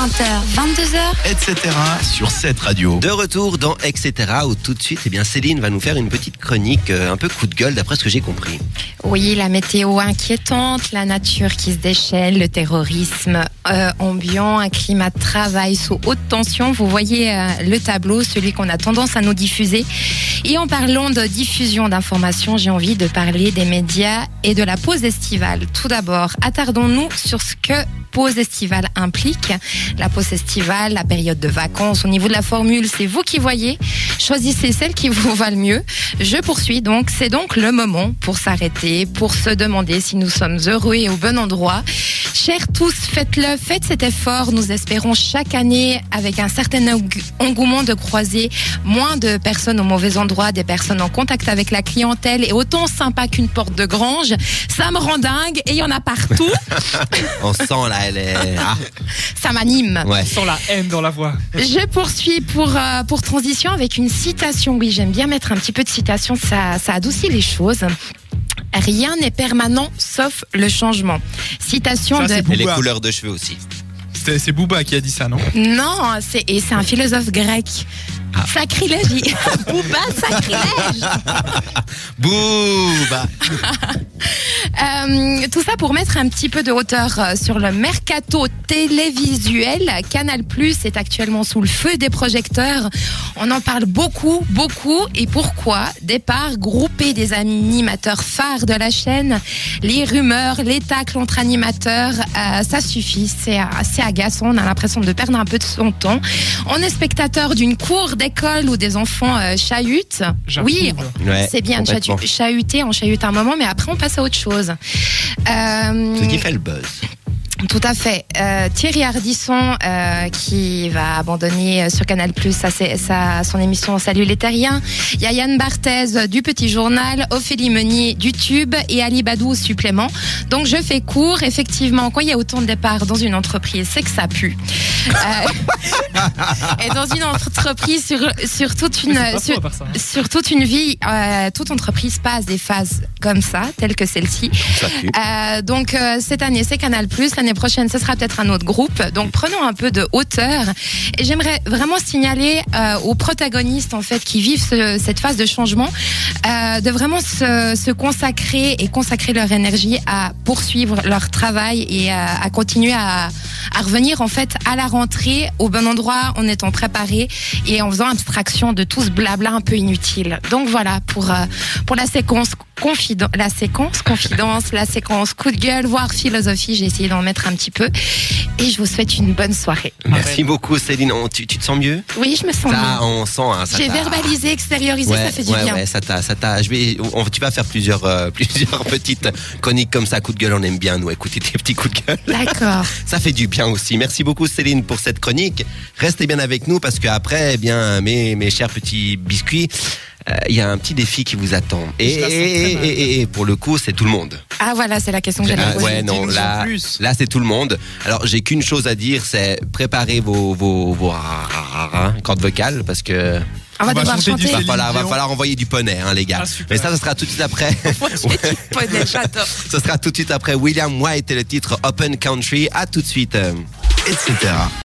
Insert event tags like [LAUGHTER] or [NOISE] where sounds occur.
20h, 22h. etc. sur cette radio. De retour dans Etc. où tout de suite, eh bien, Céline va nous faire une petite chronique euh, un peu coup de gueule d'après ce que j'ai compris. Oui, la météo inquiétante, la nature qui se déchaîne, le terrorisme euh, ambiant, un climat de travail sous haute tension. Vous voyez euh, le tableau, celui qu'on a tendance à nous diffuser. Et en parlant de diffusion d'informations, j'ai envie de parler des médias et de la pause estivale. Tout d'abord, attardons-nous sur ce que pause estivale implique. La pause estivale, la période de vacances, au niveau de la formule, c'est vous qui voyez. Choisissez celle qui vous va le mieux. Je poursuis donc. C'est donc le moment pour s'arrêter, pour se demander si nous sommes heureux et au bon endroit. Chers tous, faites-le, faites cet effort. Nous espérons chaque année, avec un certain eng- engouement de croiser moins de personnes au mauvais endroit, des personnes en contact avec la clientèle et autant sympa qu'une porte de grange. Ça me rend dingue et il y en a partout. [LAUGHS] On sent là, elle est. Ah, Ça m'anime. ouais. Sans la haine dans la voix. Je poursuis pour, euh, pour transition avec une citation. Oui, j'aime bien mettre un petit peu de citation, ça, ça adoucit les choses. Rien n'est permanent sauf le changement. Citation Ça, de... Et les couleurs de cheveux aussi. C'est Booba qui a dit ça, non Non, c'est et c'est un philosophe grec. Ah. Sacrilège. il- [LAUGHS] Booba, sacrilège. Bouh bah. [LAUGHS] Euh, tout ça pour mettre un petit peu de hauteur euh, sur le mercato télévisuel. Canal Plus est actuellement sous le feu des projecteurs. On en parle beaucoup, beaucoup. Et pourquoi? Départ groupé des animateurs phares de la chaîne. Les rumeurs, les tacles entre animateurs, euh, ça suffit. C'est assez agaçant. On a l'impression de perdre un peu de son temps. On est spectateur d'une cour d'école où des enfants euh, chahutent. Oui, Ouais, c'est bien de chahuter, on chahute un moment, mais après on passe à autre chose. Euh, Ce qui fait le buzz. Tout à fait. Euh, Thierry Ardisson, euh, qui va abandonner euh, sur Canal Plus sa, sa- son émission Salut les Terriens. Il y a Yann Barthez du Petit Journal, Ophélie Meunier du Tube et Ali Badou au supplément. Donc je fais court. Effectivement, quand il y a autant de départs dans une entreprise, c'est que ça pue. Euh, [LAUGHS] et dans une entreprise sur, sur toute une... Pas sur- toute une vie, euh, toute entreprise passe des phases comme ça, telles que celle-ci. Euh, donc euh, cette année c'est Canal+, l'année prochaine ce sera peut-être un autre groupe. Donc prenons un peu de hauteur. Et j'aimerais vraiment signaler euh, aux protagonistes en fait qui vivent ce- cette phase de changement, euh, de vraiment se, se consacrer et consacrer leur énergie à poursuivre leur travail et à, à continuer à, à revenir en fait à la rentrée au bon endroit en étant préparé et en faisant abstraction de tout ce blabla un peu inutile. Donc voilà pour euh, pour la séquence confidence, la séquence confidence, la séquence coup de gueule, voire philosophie. J'ai essayé d'en mettre un petit peu et je vous souhaite une bonne soirée. Merci beaucoup Céline. On- tu, tu te sens mieux? Oui, je me sens Ça, bien. on sent. Hein, J'ai verbalisé, extériorisé, Ouais, ça fait du ouais, bien. ouais, ça t'a, ça t'a. Je vais, on- tu vas faire plusieurs, euh, [LAUGHS] plusieurs petites chroniques comme ça, coup de gueule. On aime bien nous écouter tes petits coups de gueule. D'accord. [LAUGHS] Ça fait du bien aussi. Merci beaucoup Céline pour cette chronique. Restez bien avec nous parce qu'après, eh bien, mes, mes chers petits biscuits, il y a un petit défi qui vous attend. Et, et, et- et- et pour le coup, c'est tout le monde. Ah voilà, c'est la question que j'allais Ah, poser. ouais, non, là, là c'est tout le monde. Alors, j'ai qu'une chose à dire, c'est préparer vos, vos, vos cordes vocales parce que On va On va devoir chanter va falloir, va falloir envoyer du poney, hein, les gars. Ah. Mais ça, ce sera tout de suite après. [LAUGHS] Poney, j'adore. Ce sera tout de suite après William White et le titre Open Country. À tout de suite. etc.